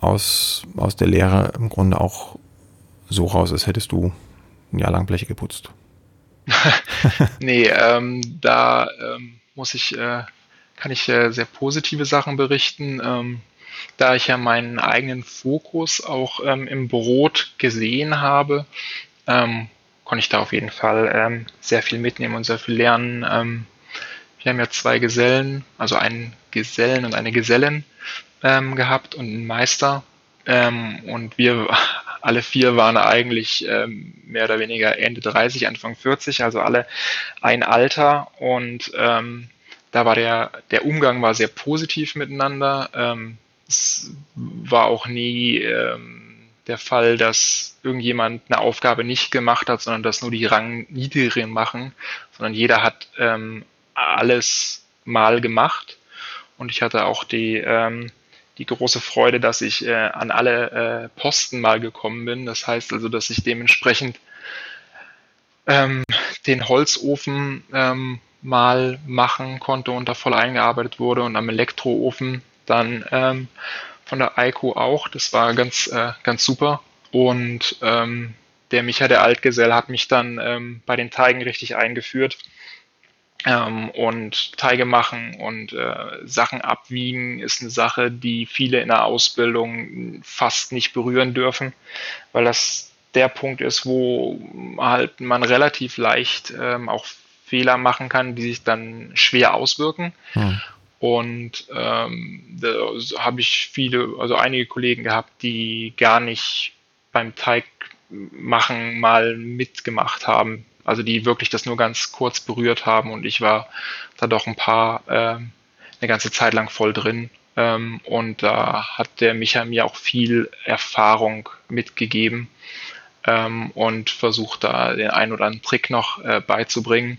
[SPEAKER 1] aus, aus der Lehre im Grunde auch so raus, als hättest du ein Jahr lang Bleche geputzt. (laughs)
[SPEAKER 2] nee, ähm, da ähm, muss ich, äh, kann ich äh, sehr positive Sachen berichten. Ähm, da ich ja meinen eigenen Fokus auch ähm, im Brot gesehen habe, ähm, konnte ich da auf jeden Fall ähm, sehr viel mitnehmen und sehr viel lernen. Wir haben ja zwei Gesellen, also einen Gesellen und eine Gesellin ähm, gehabt und einen Meister. Ähm, und wir alle vier waren eigentlich ähm, mehr oder weniger Ende 30, Anfang 40, also alle ein Alter. Und ähm, da war der, der Umgang war sehr positiv miteinander. Ähm, es war auch nie ähm, der Fall, dass irgendjemand eine Aufgabe nicht gemacht hat, sondern dass nur die Rangniedrigen machen, sondern jeder hat ähm, alles mal gemacht. Und ich hatte auch die, ähm, die große Freude, dass ich äh, an alle äh, Posten mal gekommen bin. Das heißt also, dass ich dementsprechend ähm, den Holzofen ähm, mal machen konnte und da voll eingearbeitet wurde und am Elektroofen dann ähm, von der Eiko auch. Das war ganz, äh, ganz super. Und ähm, der Micha, der Altgesell, hat mich dann ähm, bei den Teigen richtig eingeführt. Ähm, und Teige machen und äh, Sachen abwiegen ist eine Sache, die viele in der Ausbildung fast nicht berühren dürfen, weil das der Punkt ist, wo halt man relativ leicht ähm, auch Fehler machen kann, die sich dann schwer auswirken. Hm. Und ähm, da habe ich viele, also einige Kollegen gehabt, die gar nicht beim Teigmachen mal mitgemacht haben. Also die wirklich das nur ganz kurz berührt haben und ich war da doch ein paar äh, eine ganze Zeit lang voll drin. Ähm, und da hat der Micha mir auch viel Erfahrung mitgegeben ähm, und versucht da den einen oder anderen Trick noch äh, beizubringen.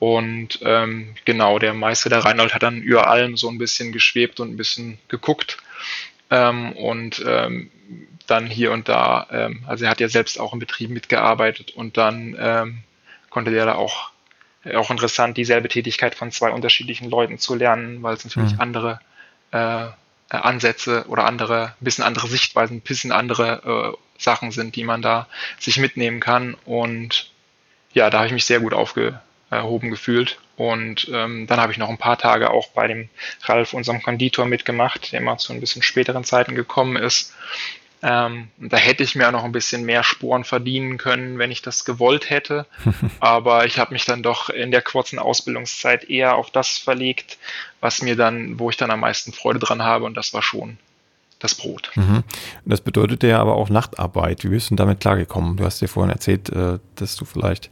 [SPEAKER 2] Und ähm, genau, der Meister, der Reinhold, hat dann über allem so ein bisschen geschwebt und ein bisschen geguckt. Ähm, und ähm, dann hier und da, ähm, also er hat ja selbst auch im Betrieb mitgearbeitet und dann ähm, konnte der da auch, auch interessant, dieselbe Tätigkeit von zwei unterschiedlichen Leuten zu lernen, weil es natürlich mhm. andere äh, Ansätze oder andere, ein bisschen andere Sichtweisen, ein bisschen andere äh, Sachen sind, die man da sich mitnehmen kann. Und ja, da habe ich mich sehr gut aufge, erhoben gefühlt. Und ähm, dann habe ich noch ein paar Tage auch bei dem Ralf, unserem Konditor, mitgemacht, der mal zu ein bisschen späteren Zeiten gekommen ist. Ähm, da hätte ich mir auch noch ein bisschen mehr Sporen verdienen können, wenn ich das gewollt hätte. (laughs) Aber ich habe mich dann doch in der kurzen Ausbildungszeit eher auf das verlegt, was mir dann, wo ich dann am meisten Freude dran habe, und das war schon das Brot.
[SPEAKER 1] Mhm. Das bedeutet ja aber auch Nachtarbeit. Wie bist du damit klargekommen? Du hast dir vorhin erzählt, äh, dass du vielleicht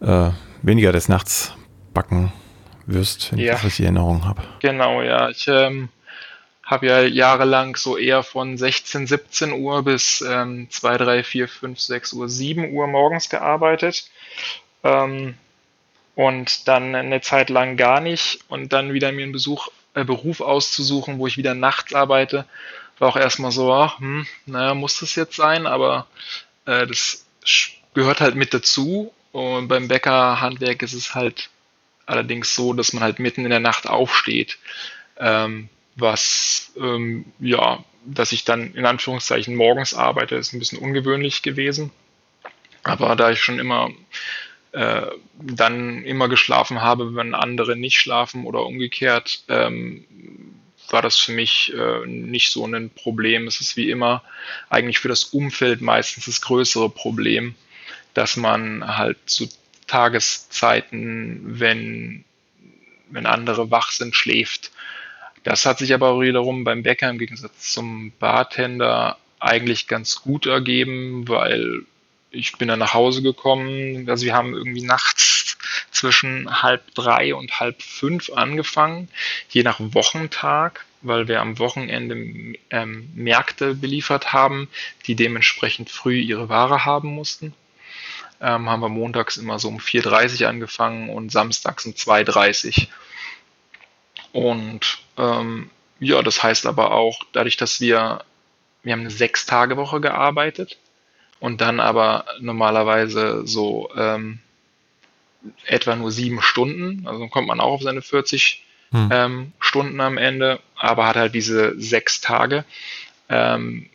[SPEAKER 1] äh, weniger des Nachts backen wirst, wenn ja. ich das richtig Erinnerung habe.
[SPEAKER 2] Genau, ja. Ich ähm, habe ja jahrelang so eher von 16, 17 Uhr bis ähm, 2, 3, 4, 5, 6 Uhr, 7 Uhr morgens gearbeitet. Ähm, und dann eine Zeit lang gar nicht. Und dann wieder mir einen Besuch, äh, Beruf auszusuchen, wo ich wieder nachts arbeite, war auch erstmal so, ach, hm, naja, muss das jetzt sein, aber äh, das gehört halt mit dazu. Und beim Bäckerhandwerk ist es halt allerdings so, dass man halt mitten in der Nacht aufsteht, ähm, was ähm, ja, dass ich dann in Anführungszeichen morgens arbeite, ist ein bisschen ungewöhnlich gewesen. Aber da ich schon immer äh, dann immer geschlafen habe, wenn andere nicht schlafen oder umgekehrt, ähm, war das für mich äh, nicht so ein Problem. Es ist wie immer eigentlich für das Umfeld meistens das größere Problem dass man halt zu Tageszeiten, wenn, wenn andere wach sind, schläft. Das hat sich aber wiederum beim Bäcker im Gegensatz zum Bartender eigentlich ganz gut ergeben, weil ich bin dann nach Hause gekommen. Also wir haben irgendwie nachts (laughs) zwischen halb drei und halb fünf angefangen, je nach Wochentag, weil wir am Wochenende ähm, Märkte beliefert haben, die dementsprechend früh ihre Ware haben mussten ähm, haben wir montags immer so um 4.30 Uhr angefangen und samstags um 2.30 Uhr. Und ähm, ja, das heißt aber auch, dadurch, dass wir, wir haben eine Sechs-Tage-Woche gearbeitet und dann aber normalerweise so ähm, etwa nur sieben Stunden, also kommt man auch auf seine 40 hm. ähm, Stunden am Ende, aber hat halt diese sechs Tage, ähm,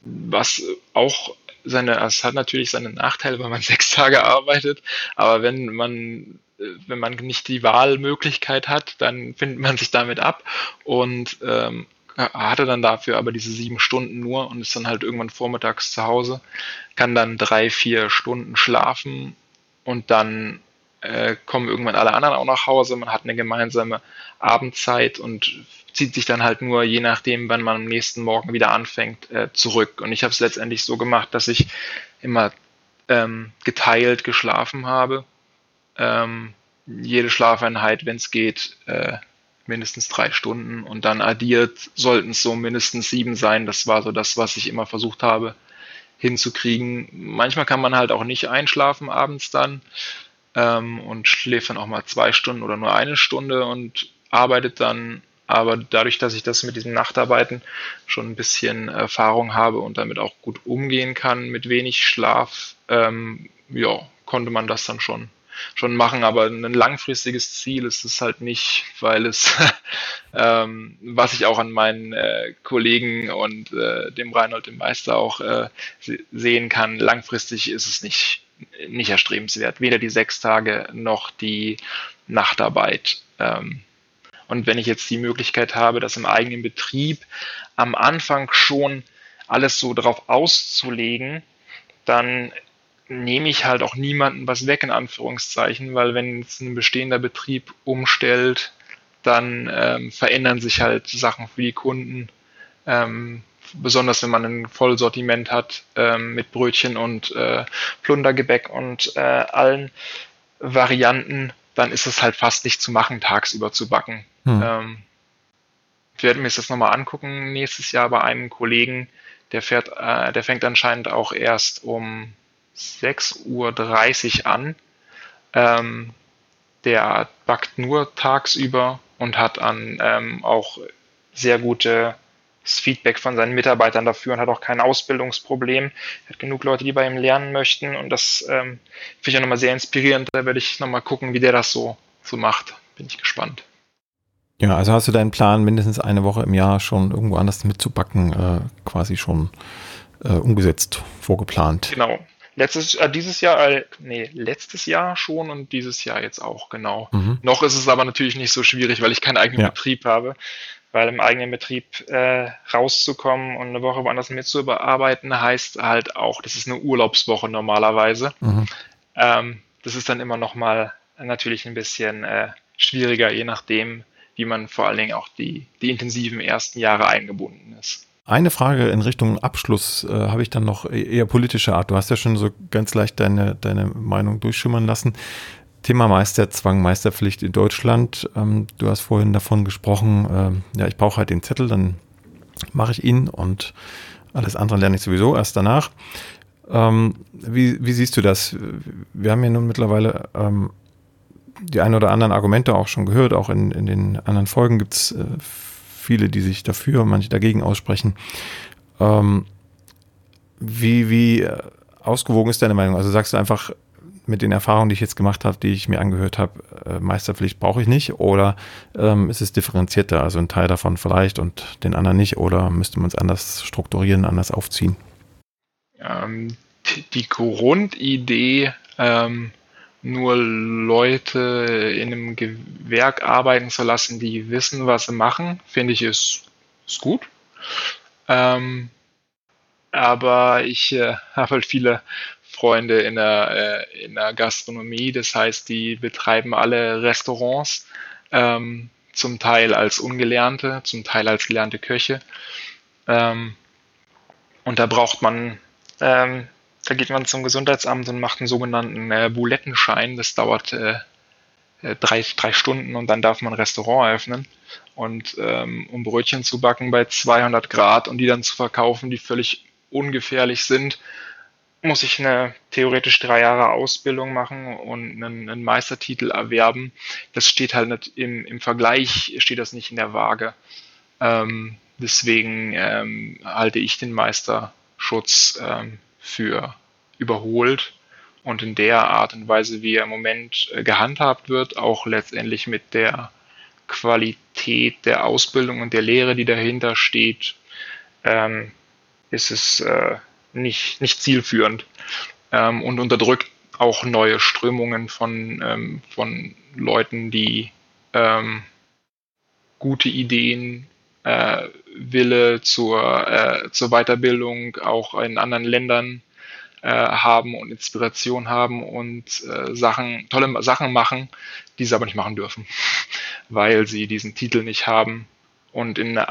[SPEAKER 2] was auch seine, es hat natürlich seine Nachteile, wenn man (laughs) sechs Tage arbeitet, aber wenn man wenn man nicht die Wahlmöglichkeit hat, dann findet man sich damit ab und ähm, hatte dann dafür aber diese sieben Stunden nur und ist dann halt irgendwann vormittags zu Hause, kann dann drei, vier Stunden schlafen und dann äh, kommen irgendwann alle anderen auch nach Hause. Man hat eine gemeinsame Abendzeit und zieht sich dann halt nur, je nachdem, wann man am nächsten Morgen wieder anfängt, äh, zurück. Und ich habe es letztendlich so gemacht, dass ich immer ähm, geteilt geschlafen habe. Ähm, jede Schlafeinheit, wenn es geht, äh, mindestens drei Stunden und dann addiert sollten es so mindestens sieben sein. Das war so das, was ich immer versucht habe hinzukriegen. Manchmal kann man halt auch nicht einschlafen abends dann ähm, und schläft dann auch mal zwei Stunden oder nur eine Stunde und arbeitet dann. Aber dadurch, dass ich das mit diesem Nachtarbeiten schon ein bisschen Erfahrung habe und damit auch gut umgehen kann mit wenig Schlaf, ähm, ja, konnte man das dann schon schon machen, aber ein langfristiges Ziel ist es halt nicht, weil es, (laughs) ähm, was ich auch an meinen äh, Kollegen und äh, dem Reinhold, dem Meister auch äh, sehen kann, langfristig ist es nicht, nicht erstrebenswert, weder die sechs Tage noch die Nachtarbeit. Ähm, und wenn ich jetzt die Möglichkeit habe, das im eigenen Betrieb am Anfang schon alles so darauf auszulegen, dann nehme ich halt auch niemanden was weg, in Anführungszeichen, weil wenn jetzt ein bestehender Betrieb umstellt, dann ähm, verändern sich halt Sachen für die Kunden. Ähm, besonders wenn man ein Vollsortiment hat ähm, mit Brötchen und äh, Plundergebäck und äh, allen Varianten, dann ist es halt fast nicht zu machen, tagsüber zu backen. Hm. Ähm, ich werde mir das nochmal angucken nächstes Jahr bei einem Kollegen, der fährt, äh, der fängt anscheinend auch erst um 6.30 Uhr an. Ähm, der backt nur tagsüber und hat an ähm, auch sehr gutes Feedback von seinen Mitarbeitern dafür und hat auch kein Ausbildungsproblem. Er hat genug Leute, die bei ihm lernen möchten und das ähm, finde ich auch nochmal sehr inspirierend. Da werde ich nochmal gucken, wie der das so, so macht. Bin ich gespannt.
[SPEAKER 1] Ja, also hast du deinen Plan, mindestens eine Woche im Jahr schon irgendwo anders mitzubacken, äh, quasi schon äh, umgesetzt, vorgeplant.
[SPEAKER 2] Genau, Letztes, äh, dieses Jahr, äh, nee, letztes Jahr schon und dieses Jahr jetzt auch, genau. Mhm. Noch ist es aber natürlich nicht so schwierig, weil ich keinen eigenen ja. Betrieb habe. Weil im eigenen Betrieb äh, rauszukommen und eine Woche woanders mitzubearbeiten, heißt halt auch, das ist eine Urlaubswoche normalerweise. Mhm. Ähm, das ist dann immer nochmal natürlich ein bisschen äh, schwieriger, je nachdem, wie man vor allen Dingen auch die, die intensiven ersten Jahre eingebunden ist.
[SPEAKER 1] Eine Frage in Richtung Abschluss äh, habe ich dann noch e-, eher politischer Art. Du hast ja schon so ganz leicht deine, deine Meinung durchschimmern lassen. Thema Meisterzwang, Meisterpflicht in Deutschland. Ähm, du hast vorhin davon gesprochen, äh, ja, ich brauche halt den Zettel, dann mache ich ihn und alles andere lerne ich sowieso erst danach. Ähm, wie, wie siehst du das? Wir haben ja nun mittlerweile ähm, die ein oder anderen Argumente auch schon gehört, auch in, in den anderen Folgen gibt es äh, viele, die sich dafür, manche dagegen aussprechen. Ähm, wie, wie ausgewogen ist deine Meinung? Also sagst du einfach mit den Erfahrungen, die ich jetzt gemacht habe, die ich mir angehört habe, äh, Meisterpflicht brauche ich nicht? Oder ähm, ist es differenzierter? Also ein Teil davon vielleicht und den anderen nicht? Oder müsste man es anders strukturieren, anders aufziehen?
[SPEAKER 2] Ähm, die Grundidee, ähm, nur Leute in einem Gewerk arbeiten zu lassen, die wissen, was sie machen, finde ich, ist, ist gut. Ähm, aber ich äh, (laughs) habe halt viele Freunde in der, äh, in der Gastronomie, das heißt, die betreiben alle Restaurants, ähm, zum Teil als Ungelernte, zum Teil als gelernte Köche. Ähm, und da braucht man ähm, da geht man zum Gesundheitsamt und macht einen sogenannten äh, Bulettenschein. Das dauert äh, äh, drei, drei Stunden und dann darf man ein Restaurant eröffnen. Und ähm, um Brötchen zu backen bei 200 Grad und die dann zu verkaufen, die völlig ungefährlich sind, muss ich eine theoretisch drei Jahre Ausbildung machen und einen, einen Meistertitel erwerben. Das steht halt nicht im, im Vergleich, steht das nicht in der Waage. Ähm, deswegen ähm, halte ich den Meisterschutz ähm, für überholt und in der Art und Weise, wie er im Moment äh, gehandhabt wird, auch letztendlich mit der Qualität der Ausbildung und der Lehre, die dahinter steht, ähm, ist es äh, nicht, nicht zielführend ähm, und unterdrückt auch neue Strömungen von, ähm, von Leuten, die ähm, gute Ideen äh, Wille zur, äh, zur Weiterbildung auch in anderen Ländern äh, haben und Inspiration haben und äh, Sachen, tolle Sachen machen, die sie aber nicht machen dürfen, (laughs) weil sie diesen Titel nicht haben. Und in, äh,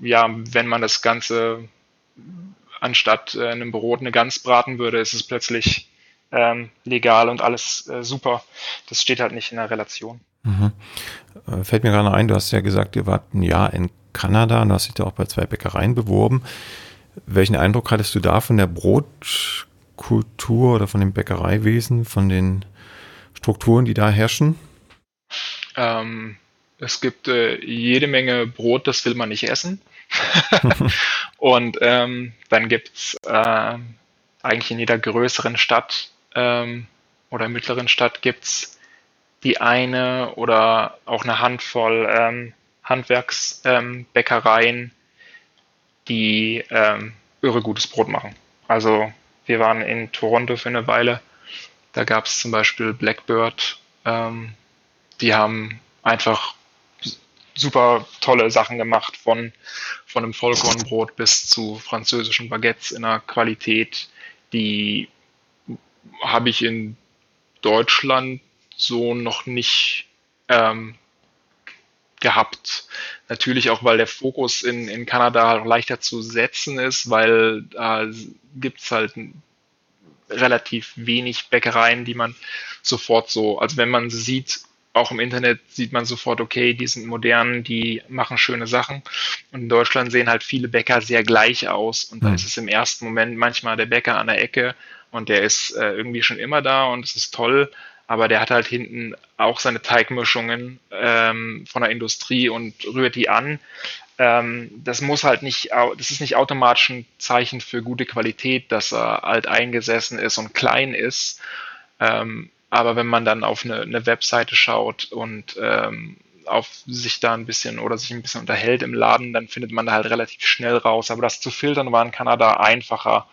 [SPEAKER 2] ja, wenn man das Ganze anstatt äh, einem Brot eine Gans braten würde, ist es plötzlich ähm, legal und alles äh, super. Das steht halt nicht in der Relation. Mhm.
[SPEAKER 1] Äh, fällt mir gerade ein, du hast ja gesagt, ihr wart ein Jahr in Kanada und du hast dich da auch bei zwei Bäckereien beworben. Welchen Eindruck hattest du da von der Brotkultur oder von dem Bäckereiwesen, von den Strukturen, die da herrschen?
[SPEAKER 2] Ähm, es gibt äh, jede Menge Brot, das will man nicht essen. (laughs) (laughs) und ähm, dann gibt es äh, eigentlich in jeder größeren Stadt ähm, oder mittleren Stadt gibt es die eine oder auch eine Handvoll ähm, Handwerksbäckereien, ähm, die ähm, irre gutes Brot machen. Also wir waren in Toronto für eine Weile. Da gab es zum Beispiel Blackbird. Ähm, die haben einfach super tolle Sachen gemacht, von, von einem Vollkornbrot bis zu französischen Baguettes in einer Qualität, die habe ich in Deutschland so noch nicht ähm, gehabt. Natürlich auch, weil der Fokus in, in Kanada halt leichter zu setzen ist, weil da äh, gibt es halt relativ wenig Bäckereien, die man sofort so, also wenn man sie sieht, auch im Internet sieht man sofort, okay, die sind modern, die machen schöne Sachen. Und in Deutschland sehen halt viele Bäcker sehr gleich aus. Und da mhm. ist es im ersten Moment manchmal der Bäcker an der Ecke und der ist äh, irgendwie schon immer da und es ist toll. Aber der hat halt hinten auch seine Teigmischungen ähm, von der Industrie und rührt die an. Ähm, das muss halt nicht, das ist nicht automatisch ein Zeichen für gute Qualität, dass er alt eingesessen ist und klein ist. Ähm, aber wenn man dann auf eine, eine Webseite schaut und ähm, auf sich da ein bisschen oder sich ein bisschen unterhält im Laden, dann findet man da halt relativ schnell raus. Aber das zu filtern war in Kanada einfacher,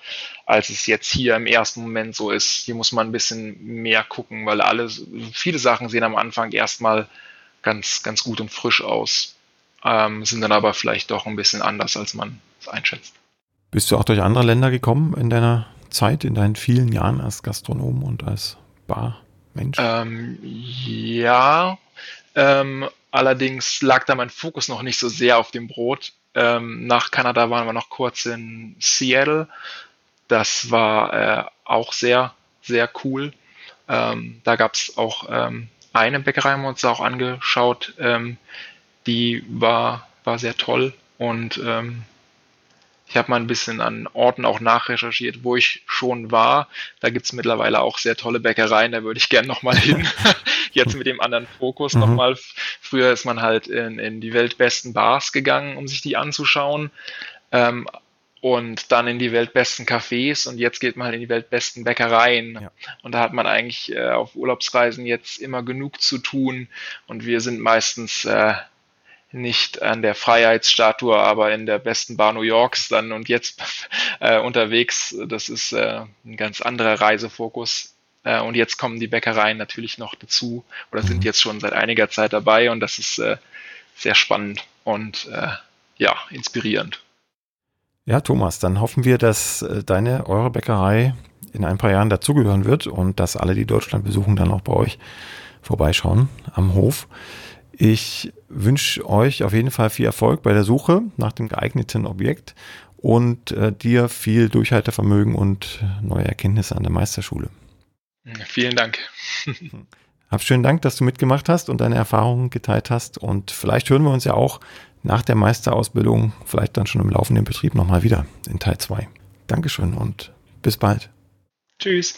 [SPEAKER 2] als es jetzt hier im ersten Moment so ist. Hier muss man ein bisschen mehr gucken, weil alle, viele Sachen sehen am Anfang erstmal ganz, ganz gut und frisch aus, ähm, sind dann aber vielleicht doch ein bisschen anders, als man es einschätzt.
[SPEAKER 1] Bist du auch durch andere Länder gekommen in deiner Zeit, in deinen vielen Jahren als Gastronom und als Bar?
[SPEAKER 2] Mensch? Ähm, ja, ähm, allerdings lag da mein Fokus noch nicht so sehr auf dem Brot. Ähm, nach Kanada waren wir noch kurz in Seattle. Das war äh, auch sehr, sehr cool. Ähm, da gab es auch ähm, eine Bäckerei, haben wir uns auch angeschaut. Ähm, die war, war sehr toll und ähm, ich habe mal ein bisschen an Orten auch nachrecherchiert, wo ich schon war. Da gibt's mittlerweile auch sehr tolle Bäckereien, da würde ich gern nochmal (laughs) hin. Jetzt mit dem anderen Fokus mhm. nochmal. Früher ist man halt in, in die weltbesten Bars gegangen, um sich die anzuschauen. Ähm, und dann in die weltbesten Cafés und jetzt geht man halt in die weltbesten Bäckereien. Ja. Und da hat man eigentlich äh, auf Urlaubsreisen jetzt immer genug zu tun und wir sind meistens äh, nicht an der Freiheitsstatue, aber in der besten Bar New Yorks dann und jetzt (laughs) äh, unterwegs. Das ist äh, ein ganz anderer Reisefokus. Äh, und jetzt kommen die Bäckereien natürlich noch dazu oder sind mhm. jetzt schon seit einiger Zeit dabei und das ist äh, sehr spannend und äh, ja, inspirierend.
[SPEAKER 1] Ja, Thomas, dann hoffen wir, dass äh, deine, eure Bäckerei in ein paar Jahren dazugehören wird und dass alle, die Deutschland besuchen, dann auch bei euch vorbeischauen am Hof. Ich wünsche euch auf jeden Fall viel Erfolg bei der Suche nach dem geeigneten Objekt und äh, dir viel Durchhaltevermögen und neue Erkenntnisse an der Meisterschule.
[SPEAKER 2] Vielen Dank.
[SPEAKER 1] Hab schönen Dank, dass du mitgemacht hast und deine Erfahrungen geteilt hast. Und vielleicht hören wir uns ja auch nach der Meisterausbildung, vielleicht dann schon im laufenden Betrieb nochmal wieder in Teil 2. Dankeschön und bis bald.
[SPEAKER 2] Tschüss.